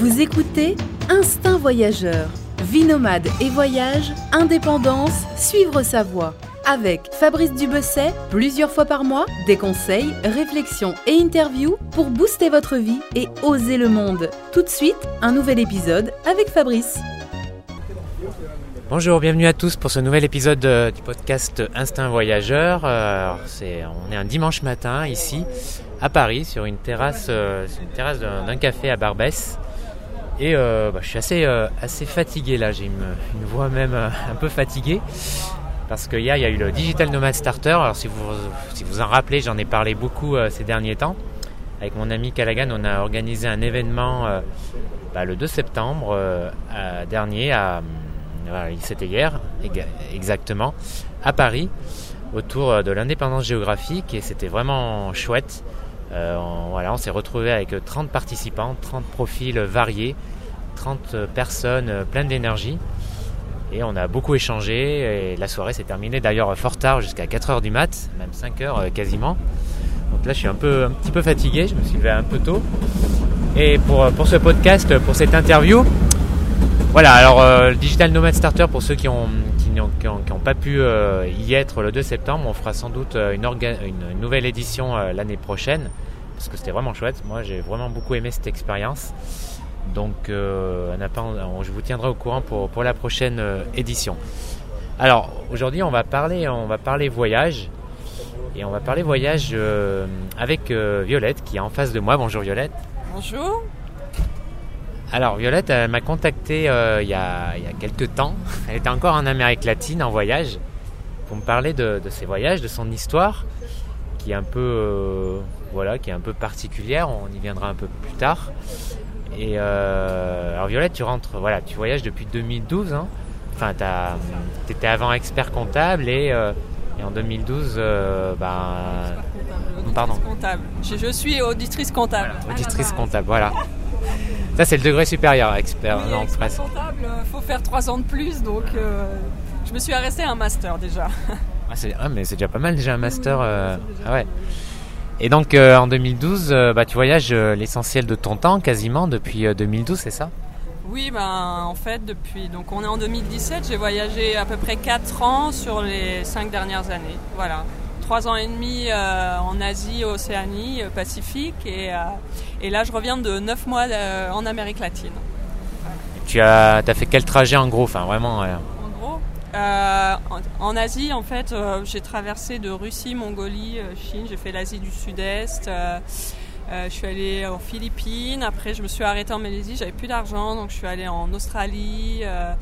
Vous écoutez Instinct Voyageur. Vie nomade et voyage, indépendance, suivre sa voie. Avec Fabrice Dubesset, plusieurs fois par mois, des conseils, réflexions et interviews pour booster votre vie et oser le monde. Tout de suite, un nouvel épisode avec Fabrice. Bonjour, bienvenue à tous pour ce nouvel épisode euh, du podcast Instinct Voyageur. Euh, on est un dimanche matin ici à Paris sur une terrasse, euh, sur une terrasse d'un café à Barbès. Et euh, bah, je suis assez, euh, assez fatigué là, j'ai une, voix même euh, un peu fatiguée. Parce qu'hier il y a eu le Digital Nomad Starter. Alors si vous vous en rappelez, j'en ai parlé beaucoup ces derniers temps. Avec mon ami Callaghan, on a organisé un événement bah, le 2 septembre dernier, c'était hier exactement, à Paris, autour de l'indépendance géographique et c'était vraiment chouette. Euh, on, voilà, on s'est retrouvé avec 30 participants, 30 profils variés, 30 personnes euh, pleines d'énergie. Et on a beaucoup échangé et la soirée s'est terminée d'ailleurs fort tard, jusqu'à 4h du mat, même 5h quasiment. Donc là je suis un, peu, un petit peu fatigué, je me suis levé un peu tôt. Et pour, pour ce podcast, pour cette interview, voilà, alors euh, Digital Nomad Starter, pour ceux qui n'ont qui n'ont- pas pu euh, y être le 2 septembre, on fera sans doute euh, une, nouvelle édition euh, l'année prochaine, parce que c'était vraiment chouette. Moi, j'ai vraiment beaucoup aimé cette expérience. Donc, je vous tiendrai au courant pour, pour la prochaine édition. Alors, aujourd'hui, on va parler, on va parler voyage. Et on va parler voyage avec Violette, qui est en face de moi. Bonjour Violette. Bonjour. Alors Violette, elle m'a contacté euh, il, y a, il y a quelques temps. Elle était encore en Amérique latine en voyage pour me parler de, de ses voyages, de son histoire, qui est un peu, euh, voilà, qui est un peu particulière. On y viendra un peu plus tard. Et euh, alors Violette, tu rentres, voilà, tu voyages depuis 2012. Hein. Enfin, tu étais avant expert comptable et, et en 2012, euh, ben, Pardon. comptable. Je, je suis auditrice comptable. auditrice comptable. Voilà. Ça, c'est le degré supérieur, expert. Oui, non, expert comptable, euh, faut faire trois ans de plus, donc euh, je me suis arrêtée à un master déjà. Ah, c'est- ah, mais c'est déjà pas mal déjà un master. euh, ah ouais. Et donc euh, en 2012, euh, bah, tu voyages l'essentiel de ton temps quasiment depuis euh, 2012, c'est ça? Oui, ben en fait depuis donc on est en 2017, j'ai voyagé à peu près 4 ans sur les 5 dernières années. Voilà. 3 ans et demi euh, en Asie, Océanie, euh, Pacifique et, euh, et là je reviens de 9 mois en Amérique latine. Tu as, as fait quel trajet en gros Enfin vraiment. En gros, en, en Asie, en fait, j'ai traversé de Russie, Mongolie, Chine. J'ai fait l'Asie du Sud-Est. euh, je suis allée aux Philippines. Après, je me suis arrêtée en Malaisie. J'avais plus d'argent, donc je suis allée en Australie. euh,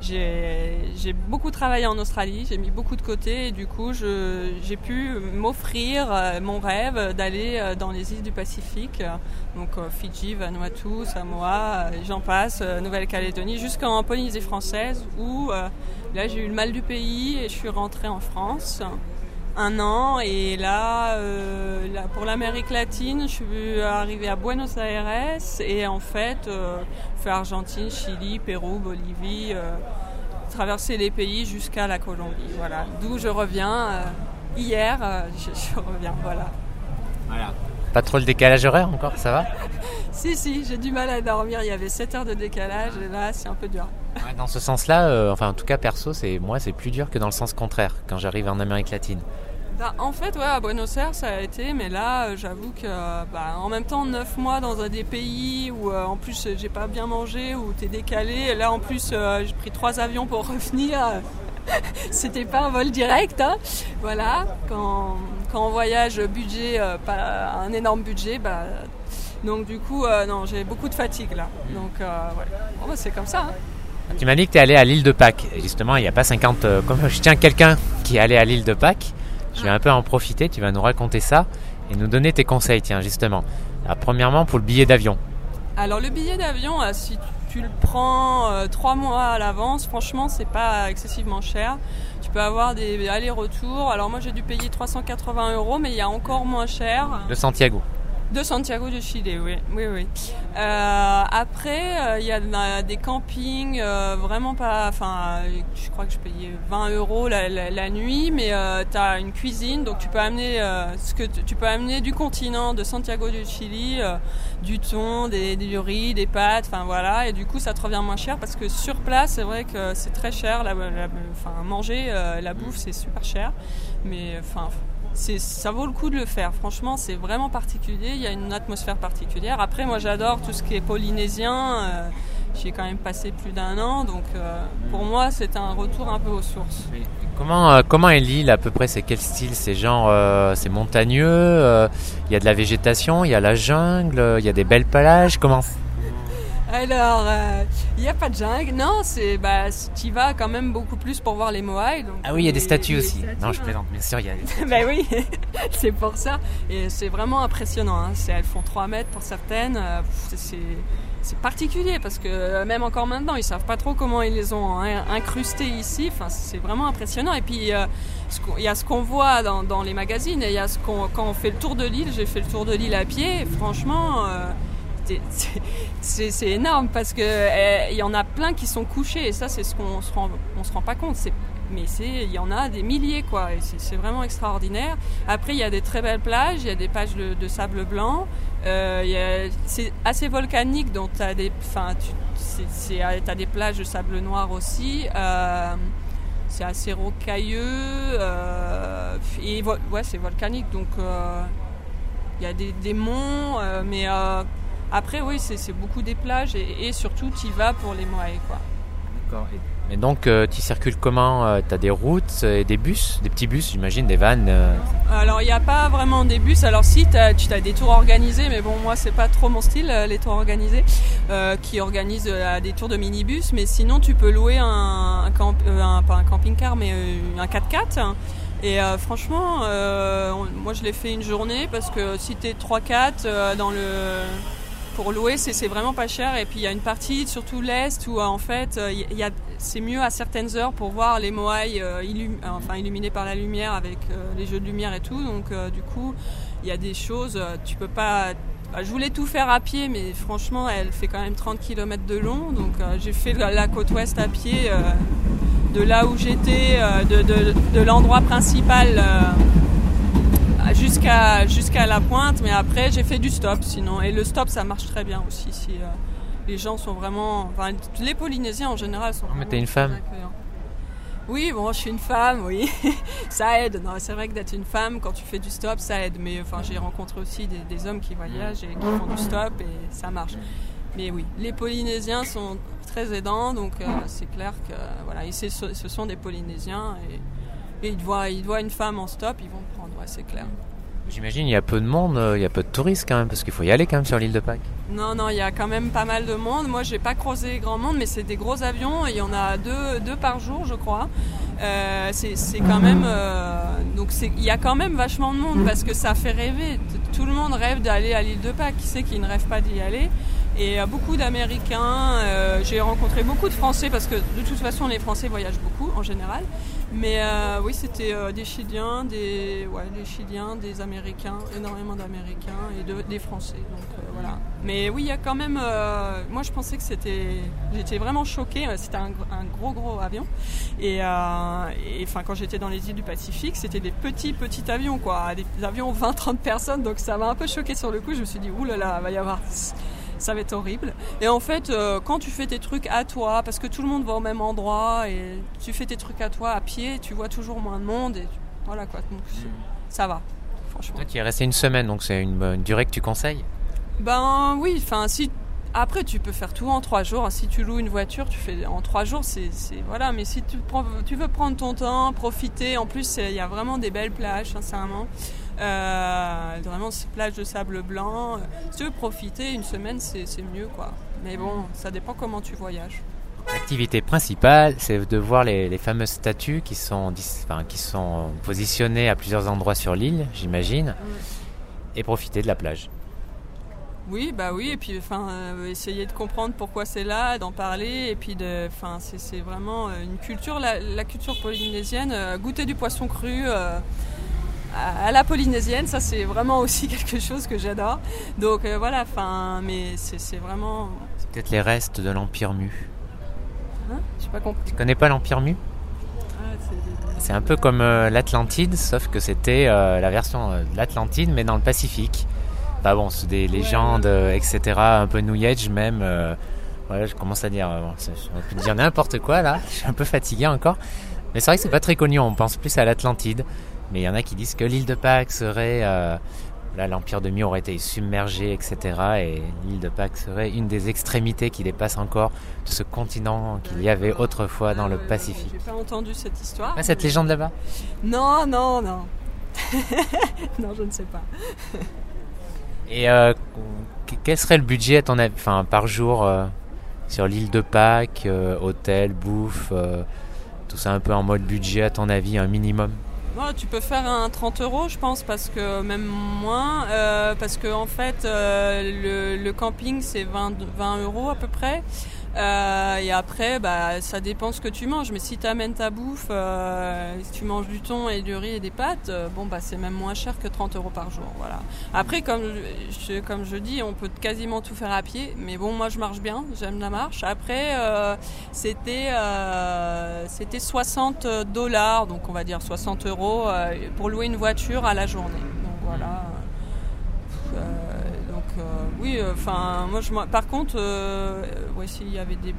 j'ai beaucoup travaillé en Australie. J'ai mis beaucoup de côté et du coup, j'ai pu m'offrir euh, mon rêve d'aller euh, dans les îles du Pacifique. Donc euh, Fidji, Vanuatu, Samoa, j'en passe, Nouvelle-Calédonie, jusqu'en Polynésie française où là j'ai eu le mal du pays et je suis rentrée en France un an et là, euh, là, pour l'Amérique latine je suis arrivée à Buenos Aires et en fait euh, fait Argentine, Chili, Pérou, Bolivie, euh, traverser les pays jusqu'à la Colombie. Voilà, d'où je reviens euh, hier, je, je reviens, voilà. Pas trop le décalage horaire encore, ça va? Si, si, j'ai du mal à dormir. Il y avait 7 heures de décalage et là, c'est un peu dur. Ouais, Dans ce sens-là, euh, enfin en tout cas perso, c'est moi c'est plus dur que dans le sens contraire quand j'arrive en Amérique latine. Bah, en fait, ouais, à Buenos Aires, ça a été, mais là, euh, j'avoue que, bah, en même temps, 9 mois dans un des pays où, euh, en plus, j'ai pas bien mangé, où t'es décalé. Et là, en plus, j'ai pris trois avions pour revenir. C'était pas un vol direct, hein. Voilà. Quand, quand on voyage budget, pas un énorme budget, bah, donc du coup, euh, non, j'ai beaucoup de fatigue là. Donc, euh, ouais. Bon, bah, c'est comme ça. hein. Tu m'as dit que tu es allé à l'île de Pâques. Justement, il n'y a pas 50. euh, comme je tiens quelqu'un qui est allé à l'île de Pâques, je vais un peu en profiter. Tu vas nous raconter ça et nous donner tes conseils, tiens, justement. Alors, premièrement, pour le billet d'avion. Alors le billet d'avion, si tu le prends trois mois à l'avance, franchement, c'est pas excessivement cher. Tu peux avoir des allers-retours. Alors moi, j'ai dû payer 380 euros, mais il y a encore moins cher. De Santiago. De Santiago du Chili, oui. oui, oui. Euh, après, il y a des campings vraiment pas. Enfin, je crois que je payais 20 euros la, nuit, mais tu as une cuisine, donc tu peux amener ce que tu peux amener du continent de Santiago du Chili, du thon, des, du riz, des pâtes, enfin voilà, et du coup ça te revient moins cher parce que sur place, c'est vrai que c'est très cher. La, manger, la bouffe, c'est super cher, mais enfin ça vaut le coup de le faire. Franchement, c'est vraiment particulier. Il y a une atmosphère particulière. Après, moi, j'adore tout ce qui est polynésien. Euh, j'y ai quand même passé plus d'un an, donc euh, pour moi, c'est un retour un peu aux sources. Comment, euh, comment est l'île à peu près? C'est quel style? C'est genre, c'est montagneux. Il y a de la végétation, il y a la jungle, il y a des belles plages? Comment alors, il euh, n'y a pas de jungle. Non, c'est bah, tu vas quand même beaucoup plus pour voir les Moai. ah oui, il y a des statues aussi. non, je plaisante, bien sûr, il y a des bah oui, c'est pour ça. Et c'est vraiment impressionnant. Hein. Elles font 3 mètres pour certaines. Euh, c'est particulier parce que euh, même encore maintenant, ils savent pas trop comment ils les ont incrustés ici. Enfin, c'est vraiment impressionnant. Et puis, il y a ce qu'on voit dans, les magazines et il y a ce qu'on quand on fait le tour de l'île. J'ai fait le tour de l'île à pied. Franchement c'est énorme parce que eh, y en a plein qui sont couchés et ça c'est ce qu'on se rend on se rend pas compte. Mais il y en a des milliers quoi. C'est vraiment extraordinaire. Après il y a des très belles plages il y a des plages de, sable blanc euh, c'est assez volcanique donc tu as des des plages de sable noir aussi euh, c'est assez rocailleux euh, et ouais c'est volcanique donc il y a des, des monts mais après, oui, c'est beaucoup des plages et, surtout, tu y vas pour les moaïs. Quoi. D'accord. Et donc, euh, tu circules comment euh, Tu as des routes et des bus, des petits bus, j'imagine, des vannes euh? Alors, il n'y a pas vraiment des bus. Alors, si, tu as, des tours organisés, mais bon, moi, c'est pas trop mon style, les tours organisés, qui organisent des tours de minibus. Mais sinon, tu peux louer un, un, pas un camping-car, mais un 4x4. Et franchement, moi je l'ai fait une journée parce que si tu es 3-4 dans le pour louer, c'est vraiment pas cher. Et puis il y a une partie, surtout l'est, où en fait, euh, c'est mieux à certaines heures pour voir les moailles euh, enfin, illuminés par la lumière avec euh, les jeux de lumière et tout. Donc du coup, il y a des choses, tu peux pas. Bah, je voulais tout faire à pied, mais franchement, elle fait quand même 30 km de long. Donc j'ai fait la, côte ouest à pied, de là où j'étais, de l'endroit principal jusqu'à jusqu'à la pointe, mais après j'ai fait du stop sinon. Et le stop ça marche très bien aussi si euh, les gens sont vraiment. Enfin, les Polynésiens en général sont. Mais t'es une femme. Oui, bon, je suis une femme, oui, ça aide. Non, c'est vrai que d'être une femme quand tu fais du stop, ça aide. Mais enfin, j'ai rencontré aussi des, hommes qui voyagent et qui font du stop et ça marche. Mais oui, les Polynésiens sont très aidants, donc euh, c'est clair que voilà, ce sont des Polynésiens et, et ils, voient, ils voient une femme en stop, ils vont prendre, ouais, c'est clair. J'imagine il y a peu de monde, euh, il y a peu de touristes quand même, parce qu'il faut y aller quand même sur l'île de Pâques. Non, non, il y a quand même pas mal de monde. Moi, j'ai pas croisé grand monde, mais c'est des gros avions il y en a deux, deux par jour, je crois. Euh, c'est quand même. Euh, donc, il y a quand même vachement de monde parce que ça fait rêver. Tout le monde rêve d'aller à l'île de Pâques. Qui sait qui ne rêve pas d'y aller? Et beaucoup d'Américains. j'ai rencontré beaucoup de Français parce que de toute façon les Français voyagent beaucoup en général. Mais euh, oui, c'était euh, des Chiliens, des, ouais, des Chiliens, des Américains, énormément d'Américains et de, des Français. Donc euh, voilà. Mais oui, il y a quand même. moi, je pensais que c'était. J'étais vraiment choquée. C'était un, gros, gros avion. Et, enfin, quand j'étais dans les îles du Pacifique, c'était des petits, petits avions, quoi. Des avions 20-30 personnes. Donc ça m'a un peu choquée sur le coup. Je me suis dit, oulala, va y avoir ça va être horrible. Et en fait, euh, quand tu fais tes trucs à toi, parce que tout le monde va au même endroit, et tu fais tes trucs à toi à pied, tu vois toujours moins de monde, et voilà quoi. Donc ça va, franchement. tu es resté une semaine, donc c'est une, durée que tu conseilles? Ben oui, enfin si. Après, tu peux faire tout en trois jours. Si tu loues une voiture, tu fais en trois jours, c'est voilà. Mais si tu, tu veux prendre ton temps, profiter, en plus, il y a vraiment des belles plages, sincèrement. Euh, vraiment, ces plages de sable blanc. Si tu veux profiter, une semaine, c'est mieux, quoi. Mais bon, ça dépend comment tu voyages. L'activité principale, c'est de voir les, fameuses statues qui sont, qui sont positionnées à plusieurs endroits sur l'île, j'imagine, et profiter de la plage. Oui, bah oui, et puis enfin, euh, essayer de comprendre pourquoi c'est là, d'en parler, et puis de, enfin, c'est vraiment une culture, la, culture polynésienne, euh, goûter du poisson cru à, la polynésienne. Ça, c'est vraiment aussi quelque chose que j'adore. Donc voilà, enfin, mais c'est vraiment. C'est peut-être les restes de l'Empire Mu. Hein? Pas compris. Tu connais pas l'Empire Mu? Ah, c'est un peu comme l'Atlantide, sauf que c'était la version de l'Atlantide, mais dans le Pacifique. Bah bon, c'est des légendes, etc., un peu New Age même. Ouais, je commence à dire, on peut dire n'importe quoi là. Je suis un peu fatigué encore. Mais c'est vrai que c'est pas très connu. On pense plus à l'Atlantide. Mais il y en a qui disent que l'île de Pâques serait, euh, là, l'empire de Mu aurait été submergé, etc. Et l'île de Pâques serait une des extrémités qui dépasse encore de ce continent qu'il y avait autrefois dans le Pacifique. J'ai pas entendu cette histoire. Ah, cette légende là-bas? Non, non, non. non, je ne sais pas. Et euh, quel serait le budget à ton avis, enfin, par jour euh, sur l'île de Pâques, euh, hôtel, bouffe, euh, tout ça un peu en mode budget à ton avis, un minimum? Tu peux faire un 30 euros, je pense, parce que même moins, euh, parce que en fait, le, le, camping c'est 20, 20 euros à peu près. Euh, et après, bah, ça dépend ce que tu manges. Mais si tu amènes ta bouffe, euh, si tu manges du thon et du riz et des pâtes, euh, bon, bah, c'est même moins cher que 30 euros par jour. Voilà. Après, comme je, comme je dis, on peut quasiment tout faire à pied. Mais bon, moi, je marche bien. J'aime la marche. Après, c'était c'était 60 dollars, donc on va dire 60 euros pour louer une voiture à la journée. Donc voilà. Oui, euh, enfin, moi, je, par contre, euh, ouais, s'il y avait des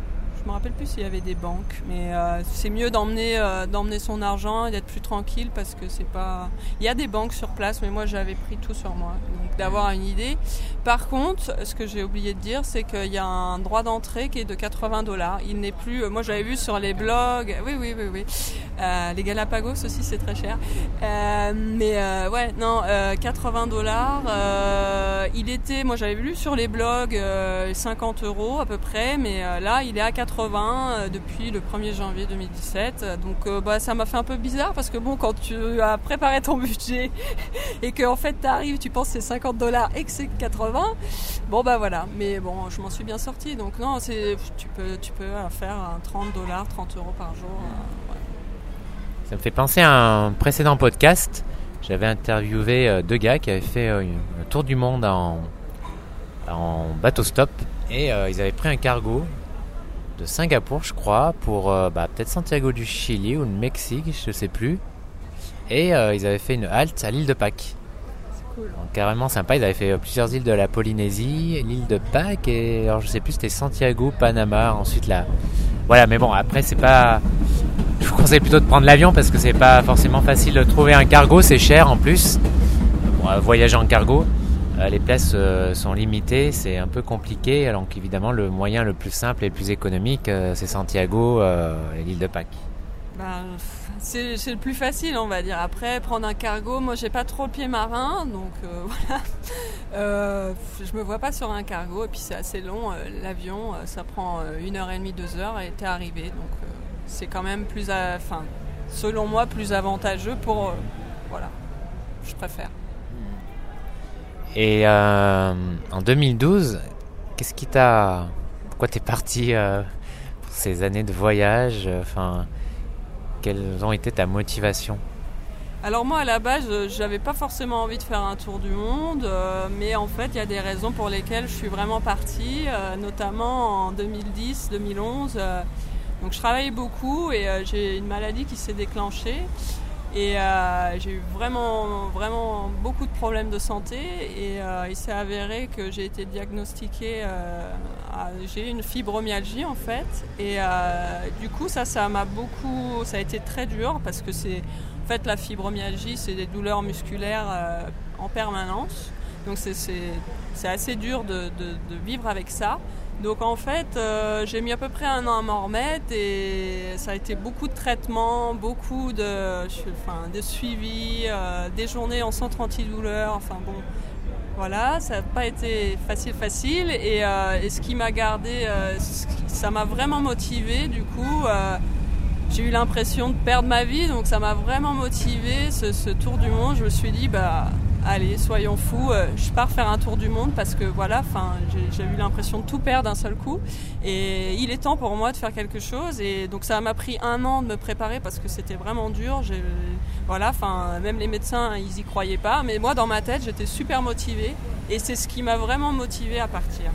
me rappelle plus s'il y avait des banques, mais euh, c'est mieux d'emmener d'emmener son argent et d'être plus tranquille parce que c'est pas. Il y a des banques sur place, mais moi j'avais pris tout sur moi, donc d'avoir une idée. Par contre, ce que j'ai oublié de dire, c'est qu'il y a un droit d'entrée qui est de 80 dollars. Il n'est plus. Moi j'avais vu sur les blogs. Oui, oui, oui, oui. Les Galapagos aussi c'est très cher. mais ouais, non, 80 dollars. il était. Moi j'avais vu sur les blogs 50 euros à peu près, mais là il est à 80 euh, depuis le 1er janvier 2017. Donc euh, bah, ça m'a fait un peu bizarre parce que bon, quand tu as préparé ton budget et que en fait tu arrives, tu penses c'est 50 dollars et que c'est 80, bon bah voilà. Mais bon, je m'en suis bien sorti. Donc non, c'est tu peux tu peux faire 30 dollars, 30 euros par jour. Euh, ça me fait penser à un précédent podcast. J'avais interviewé deux gars qui avaient fait un tour du monde en, en bateau stop et ils avaient pris un cargo de Singapour, je crois, pour euh, bah, peut-être Santiago du Chili ou le Mexique, je sais plus. Et euh, ils avaient fait une halte à l'île de Pâques. Cool. Donc, carrément sympa. Ils avaient fait euh, plusieurs îles de la Polynésie, l'île de Pâques et alors je sais plus c'était Santiago, Panama, ensuite là. Voilà, mais bon après c'est pas. Je vous conseille plutôt de prendre l'avion parce que c'est pas forcément facile de trouver un cargo, c'est cher en plus. voyager en cargo. Euh, les places euh, sont limitées, c'est un peu compliqué. Alors évidemment, le moyen le plus simple et le plus économique, euh, c'est Santiago et l'île de Pâques. Ben, c'est le plus facile, on va dire. Après, prendre un cargo, moi j'ai pas trop le pied marin, donc voilà. je me vois pas sur un cargo, et puis c'est assez long. L'avion, ça prend une heure et demie, deux heures, et t'es arrivé. C'est quand même plus, enfin, selon moi, plus avantageux pour. voilà, je préfère. Et euh, en 2012, qu'est-ce qui t'a. Pourquoi t'es parti euh, pour ces années de voyage Enfin, quelles ont été ta motivation? Alors moi à la base j'avais pas forcément envie de faire un tour du monde, euh, mais en fait il y a des raisons pour lesquelles je suis vraiment partie, notamment en 2010-2011. Donc je travaillais beaucoup et j'ai une maladie qui s'est déclenchée et euh, j'ai eu vraiment, vraiment beaucoup de problèmes de santé et euh, il s'est avéré que j'ai été diagnostiquée, euh, j'ai une fibromyalgie en fait. Et du coup ça, ça m'a beaucoup, ça a été très dur parce que c'est, en fait la fibromyalgie c'est des douleurs musculaires en permanence. Donc c'est assez dur de, de, vivre avec ça. Donc en fait, euh, j'ai mis à peu près un an à m'en remettre et ça a été beaucoup de traitements, beaucoup de, enfin, de suivi, euh, des journées en centre antidouleur. Enfin bon, voilà, ça n'a pas été facile facile et, euh, ce qui m'a gardé, ça m'a vraiment motivé. Du coup, j'ai eu l'impression de perdre ma vie, donc ça m'a vraiment motivé ce, ce, tour du monde. Je me suis dit bah allez, soyons fous, euh, je pars faire un tour du monde parce que voilà, enfin, j'ai eu l'impression de tout perdre d'un seul coup. Et il est temps pour moi de faire quelque chose. Et donc ça m'a pris un an de me préparer parce que c'était vraiment dur. Voilà, enfin, même les médecins, ils y croyaient pas. Mais moi, dans ma tête, j'étais super motivée. Et c'est ce qui m'a vraiment motivée à partir.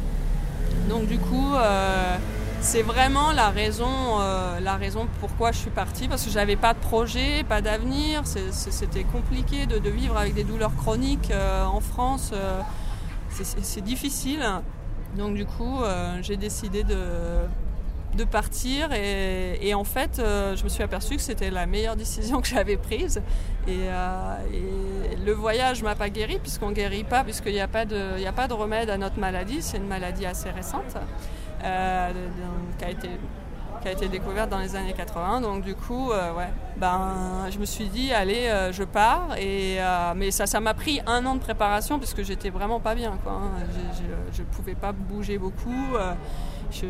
Donc du coup, euh, c'est vraiment la raison, euh, la pourquoi je suis partie, parce que j'avais pas de projet, pas d'avenir, c'était compliqué de, vivre avec des douleurs chroniques euh, en France, euh, c'est difficile. Donc du coup, j'ai décidé de, partir et, en fait, je me suis aperçue que c'était la meilleure décision que j'avais prise. Et, le voyage m'a pas guéri, puisqu'on guérit pas, puisqu'il n'y a pas de remède à notre maladie, c'est une maladie assez récente. Euh, qui, a été, qui a été découverte dans les années 80. Donc du coup, euh, ouais, ben, je me suis dit, allez, euh, je pars. Et, mais ça, ça m'a pris un an de préparation puisque j'étais vraiment pas bien. Quoi, hein. Je ne pouvais pas bouger beaucoup. je,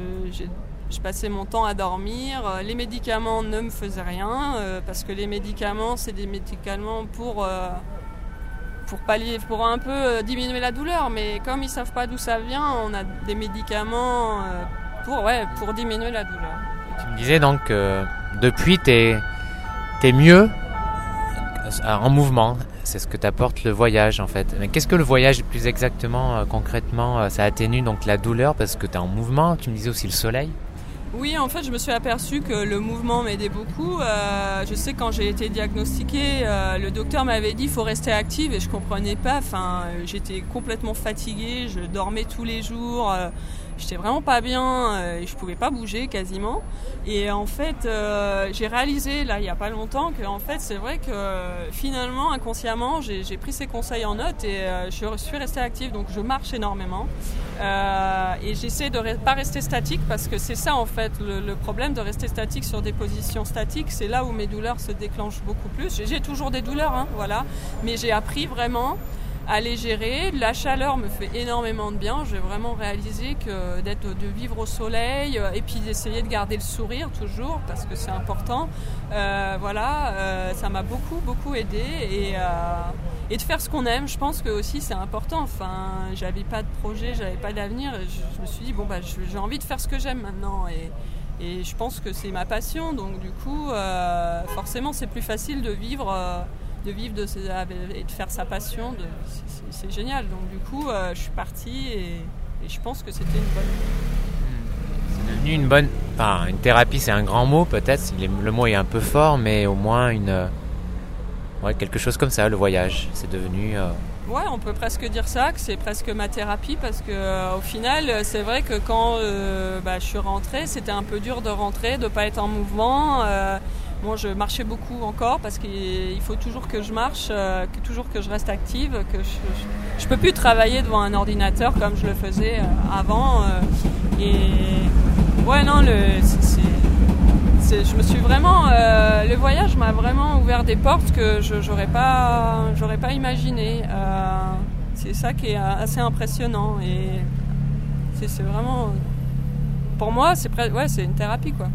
je passais mon temps à dormir. Les médicaments ne me faisaient rien parce que les médicaments, c'est des médicaments pour pour pallier, pour un peu euh, diminuer la douleur. Mais comme ils savent pas d'où ça vient, on a des médicaments euh, pour, ouais, pour diminuer la douleur. Tu me disais donc que depuis, tu es, es, mieux euh, en mouvement. C'est ce que t'apporte le voyage en fait. Mais qu'est-ce que le voyage plus exactement, concrètement Ça atténue donc la douleur parce que tu es en mouvement? Tu me disais aussi le soleil. Oui, en fait, je me suis aperçu que le mouvement m'aidait beaucoup. Euh, je sais quand j'ai été diagnostiquée, euh, le docteur m'avait dit il faut rester active et je comprenais pas. Enfin, j'étais complètement fatiguée, je dormais tous les jours. Euh, j'étais vraiment pas bien euh, et je pouvais pas bouger quasiment. Et en fait, euh, j'ai réalisé là il y a pas longtemps que en fait c'est vrai que finalement inconsciemment j'ai pris ces conseils en note et euh, je suis restée active donc je marche énormément et j'essaie de ne pas rester statique parce que c'est ça en fait le, problème de rester statique sur des positions statiques c'est là où mes douleurs se déclenchent beaucoup plus. J'ai toujours des douleurs hein, voilà, mais j'ai appris vraiment à gérer. La chaleur me fait énormément de bien. J'ai vraiment réalisé que d'être, de vivre au soleil euh, et puis d'essayer de garder le sourire toujours parce que c'est important. Euh, voilà, euh, ça m'a beaucoup beaucoup aidé et, et de faire ce qu'on aime. Je pense que aussi c'est important. Enfin, j'avais pas de projet, j'avais pas d'avenir. Je, je, me suis dit bon bah j'ai envie de faire ce que j'aime maintenant et et je pense que c'est ma passion, donc du coup, forcément, c'est plus facile de vivre de vivre de, et de faire sa passion, c'est génial. Donc du coup, euh, je suis partie et, je pense que c'était une bonne. C'est devenu une bonne. Enfin, une thérapie, c'est un grand mot peut-être. Le mot est un peu fort, mais au moins une. Euh, ouais, quelque chose comme ça, le voyage. C'est devenu. Euh, ouais, on peut presque dire ça, que c'est presque ma thérapie parce que au final, c'est vrai que quand bah, je suis rentrée, c'était un peu dur de rentrer, de pas être en mouvement. Moi, je marchais beaucoup encore parce qu'il faut toujours que je marche, euh, que toujours que je reste active, que je, ne peux plus travailler devant un ordinateur comme je le faisais euh, avant. Euh, et ouais, non, le, je me suis vraiment, le voyage m'a vraiment ouvert des portes que je n'aurais pas, j'aurais pas imaginé. c'est ça qui est assez impressionnant et vraiment, pour moi, c'est une thérapie quoi.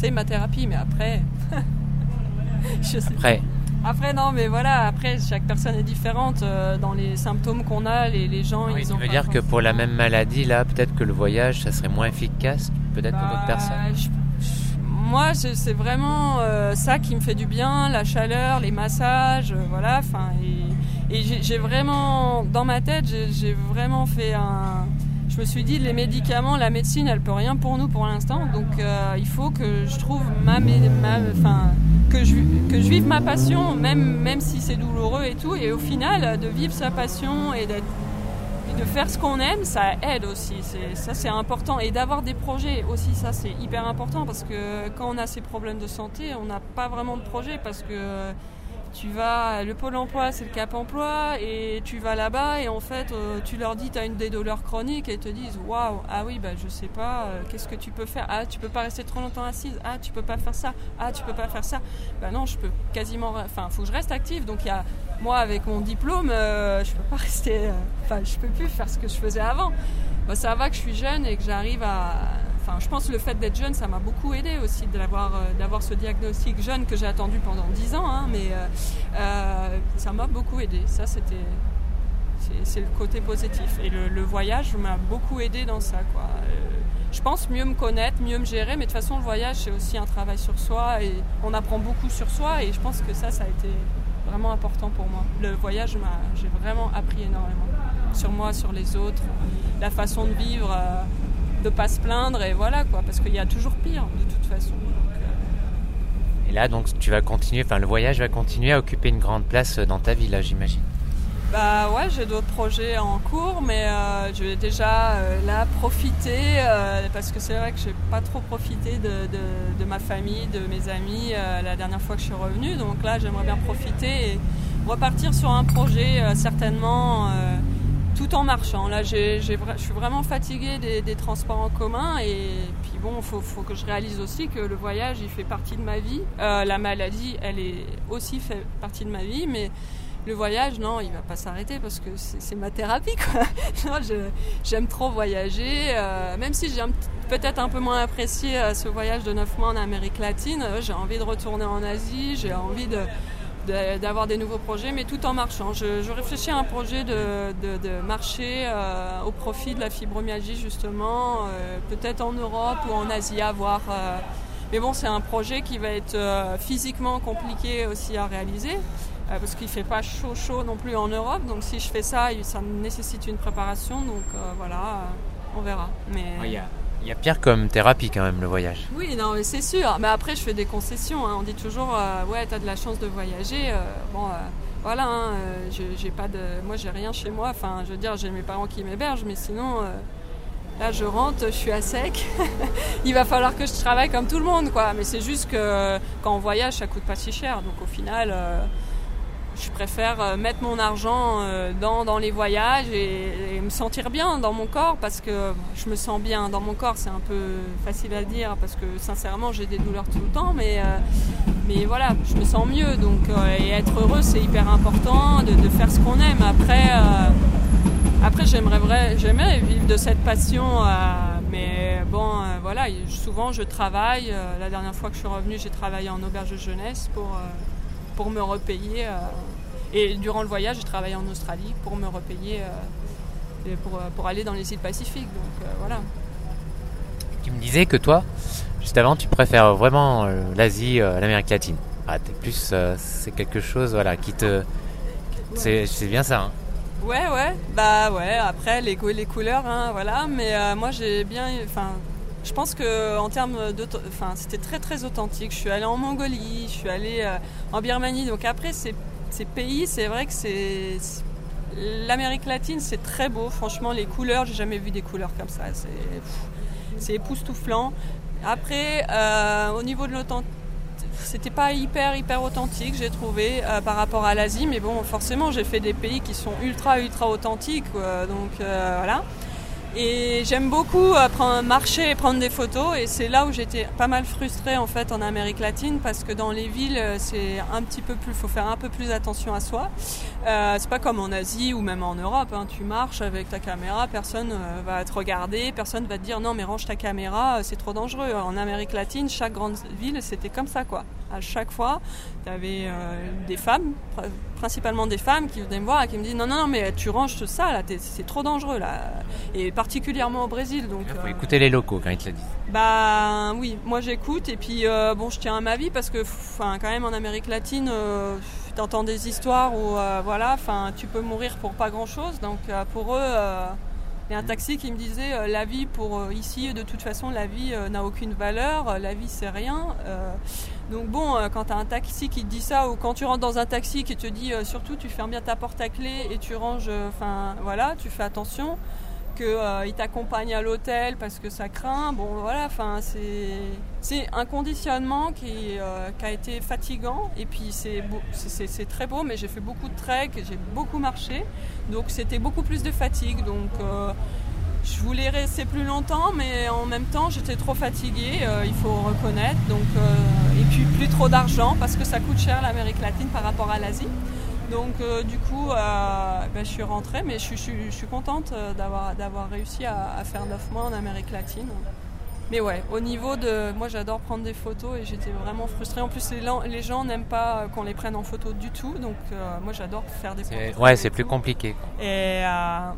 C'est ma thérapie, mais après. je sais après. Après, non, mais voilà, après, chaque personne est différente euh, dans les symptômes qu'on a, les, les gens, oui, ils ont. Tu veux dire que pour la même maladie, là, peut-être que le voyage, ça serait moins efficace, peut-être pour d'autres bah, personnes? Moi, c'est vraiment euh, ça qui me fait du bien, la chaleur, les massages, euh, voilà, enfin, et, et j'ai vraiment, dans ma tête, j'ai vraiment fait un je me suis dit les médicaments, la médecine, elle peut rien pour nous pour l'instant. Donc euh, il faut que je trouve ma, que je que je vive ma passion, même même si c'est douloureux et tout. Et au final, de vivre sa passion et d'être de faire ce qu'on aime, ça aide aussi. Ça, c'est important. Et d'avoir des projets aussi, ça, c'est hyper important parce que quand on a ces problèmes de santé, on n'a pas vraiment de projet parce que tu vas, le pôle emploi c'est le cap emploi et tu vas là-bas et en fait euh, tu leur dis tu as une des douleurs chroniques et ils te disent waouh, ah oui, bah je sais pas, euh, qu'est-ce que tu peux faire? Ah, tu peux pas rester trop longtemps assise, ah, tu peux pas faire ça, ah, tu peux pas faire ça? Bah non, je peux quasiment, enfin, faut que je reste active. Donc il y a, moi avec mon diplôme, euh, je peux pas rester, enfin, je peux plus faire ce que je faisais avant. Bah, ça va que je suis jeune et que j'arrive à je pense que le fait d'être jeune, ça m'a beaucoup aidé aussi d'avoir d'avoir ce diagnostic jeune que j'ai attendu pendant 10 ans, hein, mais ça m'a beaucoup aidé. Ça, c'était c'est le côté positif. Et le, voyage m'a beaucoup aidé dans ça. Je pense mieux me connaître, mieux me gérer, mais de toute façon, le voyage, c'est aussi un travail sur soi et on apprend beaucoup sur soi. Et je pense que ça, ça a été vraiment important pour moi. Le voyage, j'ai vraiment appris énormément sur moi, sur les autres, la façon de vivre, euh, de ne pas se plaindre et voilà quoi, parce qu'il y a toujours pire de toute façon. Euh, et là, donc, tu vas continuer, enfin, le voyage va continuer à occuper une grande place dans ta vie, là, j'imagine. Bah ouais, j'ai d'autres projets en cours, mais euh, je vais déjà là profiter parce que c'est vrai que j'ai pas trop profité de, de, ma famille, de mes amis la dernière fois que je suis revenue. Donc là, j'aimerais bien profiter et repartir sur un projet certainement tout en marchant. Là, je suis vraiment fatiguée des, transports en commun et puis bon, il faut, que je réalise aussi que le voyage, il fait partie de ma vie. Euh, la maladie, elle est aussi fait partie de ma vie, mais le voyage, non, il va pas s'arrêter parce que c'est ma thérapie. J'aime trop voyager, euh, même si j'ai peut-être un peu moins apprécié euh, ce voyage de 9 mois en Amérique latine. j'ai envie de retourner en Asie, j'ai envie de d'avoir des nouveaux projets, mais tout en marchant. Je, réfléchis à un projet de, de, marché euh, au profit de la fibromyalgie, justement, euh, peut-être en Europe ou en Asie, voir. Euh. mais bon, c'est un projet qui va être physiquement compliqué aussi à réaliser, parce qu'il ne fait pas chaud chaud non plus en Europe. Donc si je fais ça, ça nécessite une préparation. Donc voilà, on verra. Mais... Il y a pire comme thérapie quand même le voyage. Oui, non, c'est sûr. Mais après, je fais des concessions. Hein. On dit toujours, euh, ouais, t'as de la chance de voyager. Euh, bon, euh, voilà, hein, j'ai pas de, moi, j'ai rien chez moi. Enfin, je veux dire, j'ai mes parents qui m'hébergent, mais sinon, là, je rentre, je suis à sec. Il va falloir que je travaille comme tout le monde, quoi. Mais c'est juste que quand on voyage, ça coûte pas si cher. Donc, au final je préfère euh, mettre mon argent euh, dans, dans les voyages et, me sentir bien dans mon corps parce que je me sens bien dans mon corps. C'est un peu facile à dire parce que sincèrement j'ai des douleurs tout le temps, mais, euh, mais voilà, je me sens mieux. Donc, et être heureux, c'est hyper important de, faire ce qu'on aime. Après, après j'aimerais, j'aimerais vivre de cette passion. mais bon, voilà, souvent je travaille. la dernière fois que je suis revenue, j'ai travaillé en auberge de jeunesse pour pour me repayer. Euh, et durant le voyage, j'ai travaillé en Australie pour me repayer, euh, pour, euh, pour, aller dans les îles Pacifiques. Donc voilà. Tu me disais que toi, juste avant, tu préfères vraiment l'Asie à l'Amérique latine. Ah, plus, c'est quelque chose voilà, qui te. C'est bien ça. Hein. Ouais, ouais, bah ouais, après les, les couleurs, hein, voilà, mais moi j'ai bien, enfin, je pense que en termes de, enfin, c'était très très authentique. Je suis allée en Mongolie, je suis allée euh, en Birmanie. Donc après ces, pays, c'est vrai que c'est l'Amérique latine, c'est très beau. Franchement, les couleurs, j'ai jamais vu des couleurs comme ça. C'est époustouflant. Après, euh, au niveau de l'authenticité, c'était pas hyper hyper authentique, j'ai trouvé euh, par rapport à l'Asie. Mais bon, forcément, j'ai fait des pays qui sont ultra ultra authentiques. donc voilà. Et j'aime beaucoup euh, marcher et prendre des photos. Et c'est là où j'étais pas mal frustrée en fait en Amérique latine parce que dans les villes, euh, c'est un petit peu plus, faut faire un peu plus attention à soi. Euh, c'est pas comme en Asie ou même en Europe. Hein. Tu marches avec ta caméra, personne euh, va te regarder, personne va te dire non mais range ta caméra, c'est trop dangereux. En Amérique latine, chaque grande ville, c'était comme ça quoi. À chaque fois, tu avais des femmes, principalement des femmes qui venaient me voir et qui me disent non non non mais tu ranges tout ça là, c'est trop dangereux là. Et particulièrement au Brésil. Donc, il faut euh, écouter les locaux quand ils te le disent. Bah oui, moi j'écoute et puis euh, bon, je tiens à ma vie parce que quand même en Amérique latine, euh, tu entends des histoires où voilà, enfin tu peux mourir pour pas grand chose. Donc pour eux, a un taxi qui me disait la vie pour ici de toute façon la vie n'a aucune valeur, la vie c'est rien. donc bon, quand tu as un taxi qui te dit ça ou quand tu rentres dans un taxi qui te dit surtout tu fermes bien ta porte à clé et tu ranges, enfin voilà, tu fais attention qu'il euh, t'accompagne à l'hôtel parce que ça craint. Bon, voilà, enfin, c'est un conditionnement qui, euh, qui, a été fatigant. Et puis, c'est très beau, mais j'ai fait beaucoup de trek, j'ai beaucoup marché. Donc, c'était beaucoup plus de fatigue. Donc, euh, je voulais rester plus longtemps, mais en même temps, j'étais trop fatiguée, il faut reconnaître. Donc, et puis, plus trop d'argent parce que ça coûte cher l'Amérique latine par rapport à l'Asie. Donc euh, du coup, euh, ben, je suis rentrée, mais je, suis contente euh, d'avoir, réussi à, faire 9 mois en Amérique latine. mais ouais, au niveau de. Moi, j'adore prendre des photos et j'étais vraiment frustrée. En plus, les, gens- les gens n'aiment pas qu'on les prenne en photo du tout. Donc, euh, moi, j'adore faire des portraits Ouais, c'est plus tout. compliqué. quoi. Et,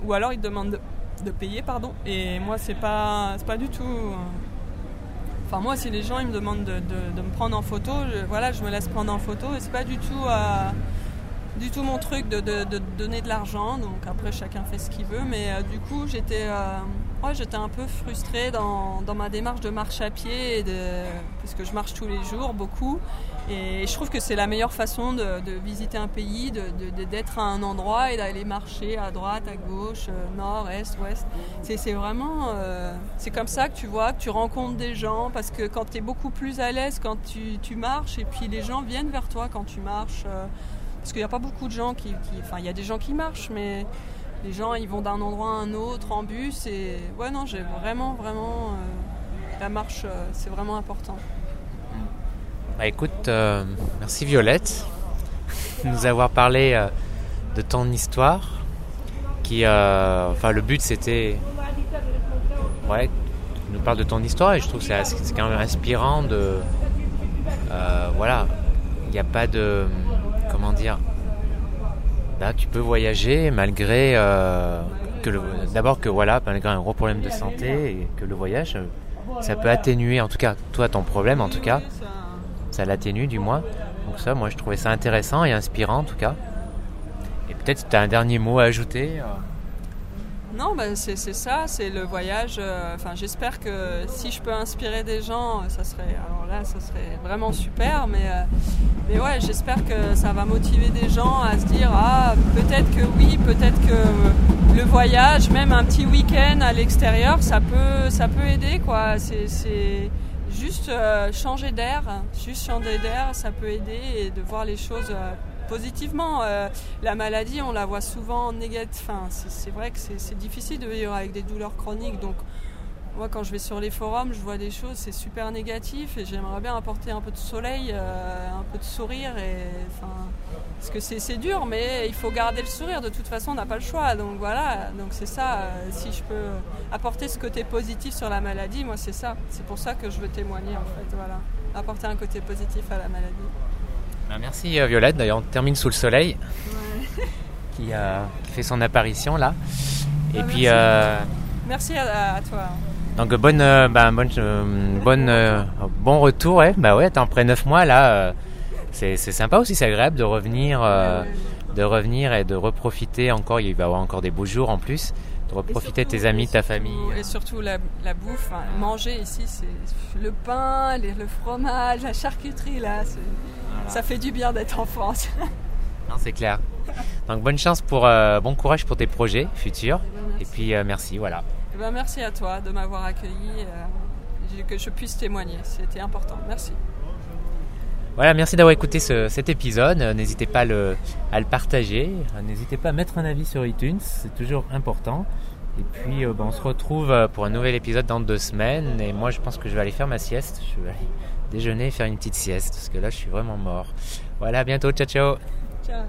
ou alors, ils demandent de, de payer, pardon. Et moi, c'est pas, c'est pas du tout. Enfin, moi, si les gens ils me demandent de, de- de me prendre en photo, je, voilà, je me laisse prendre en photo. Et c'est pas du tout. Du tout mon truc de, de- donner de l'argent, donc après chacun fait ce qu'il veut, mais euh, du coup j'étais euh, j'étais un peu frustrée dans, dans ma démarche de marche à pied, de, parce que je marche tous les jours beaucoup, et je trouve que c'est la meilleure façon de, visiter un pays, d'être à un endroit et d'aller marcher à droite, à gauche, euh, nord, est, ouest. C'est, vraiment, comme ça que tu vois, que tu rencontres des gens, parce que quand tu es beaucoup plus à l'aise quand tu, tu marches, et puis les gens viennent vers toi quand tu marches. Parce qu'il n'y a pas beaucoup de gens qui. Enfin, il y a des gens qui marchent, mais les gens, ils vont d'un endroit à un autre en bus. Et ouais, non, j'ai vraiment, vraiment. euh, la marche, euh, c'est vraiment important. Bah écoute, euh, merci Violette de nous avoir parlé de ton histoire. Qui, enfin, le but c'était, ouais, nous parles de ton histoire et je trouve que c'est quand même inspirant de, voilà, il n'y a pas de, comment dire, là tu peux voyager malgré euh, que le, d'abord que voilà, malgré un gros problème de santé et que le voyage, euh, ça peut atténuer, en tout cas, toi ton problème en tout cas ça- l'atténue du moins. Donc ça, moi je trouvais ça intéressant et inspirant en tout cas. Et peut-être tu as un dernier mot à ajouter. euh. Non, bah, c'est ça, c'est le voyage. euh, Enfin, j'espère que si je peux inspirer des gens, euh, ça serait. Alors là, ça serait vraiment super. Mais, euh, mais ouais, j'espère que ça va motiver des gens à se dire ah peut-être que oui, peut-être que le voyage, même un petit week-end à l'extérieur, ça peut, ça peut aider quoi. C'est c'est juste changer d'air, juste changer d'air, ça peut aider et de voir les choses. Positivement. Euh, la maladie, on la voit souvent négative. C'est vrai que c'est difficile de vivre avec des douleurs chroniques. Donc, moi, quand je vais sur les forums, je vois des choses, c'est super négatif et j'aimerais bien apporter un peu de soleil, euh, un peu de sourire. Parce que c'est dur, mais il faut garder le sourire. De toute façon, on n'a pas le choix. Donc voilà, donc c'est ça. euh, si je peux apporter ce côté positif sur la maladie, moi, c'est ça. C'est pour ça que je veux témoigner, en fait. Voilà. Apporter un côté positif à la maladie. Ben, merci euh, Violette. D'ailleurs, on termine sous le soleil qui, euh, qui fait son apparition là. Et puis, merci. euh, Merci à, à toi. donc bonne, ben, bonne, bonne, bon retour. Ouais. Bah ouais, attends, après 9 mois là, c'est sympa aussi, c'est agréable de revenir, de revenir et de reprofiter encore. Il va y avoir encore des beaux jours en plus. De reprofiter de tes amis, de ta famille. Et surtout la, la bouffe, hein. manger ici, c'est le pain, les- le fromage, la charcuterie, là, ça fait du bien d'être en France. Non, c'est clair. Donc bonne chance pour, euh, bon courage pour tes projets futurs. Et puis euh, merci, voilà. Eh ben, merci à toi de m'avoir accueilli, euh, et que je puisse témoigner, c'était important. Merci. Voilà, merci d'avoir écouté ce- cet épisode. N'hésitez pas à le, partager. N'hésitez pas à mettre un avis sur iTunes, c'est toujours important. Et puis euh, bah, on se retrouve euh, pour un nouvel épisode dans deux semaines. Et moi je pense que je vais aller faire ma sieste. Je vais aller déjeuner et faire une petite sieste parce que là je suis vraiment mort. Voilà, à bientôt, ciao ciao Ciao.